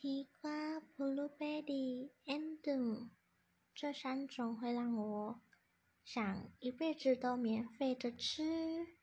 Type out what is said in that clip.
西瓜、blueberry、andum 这三种会让我想一辈子都免费的吃。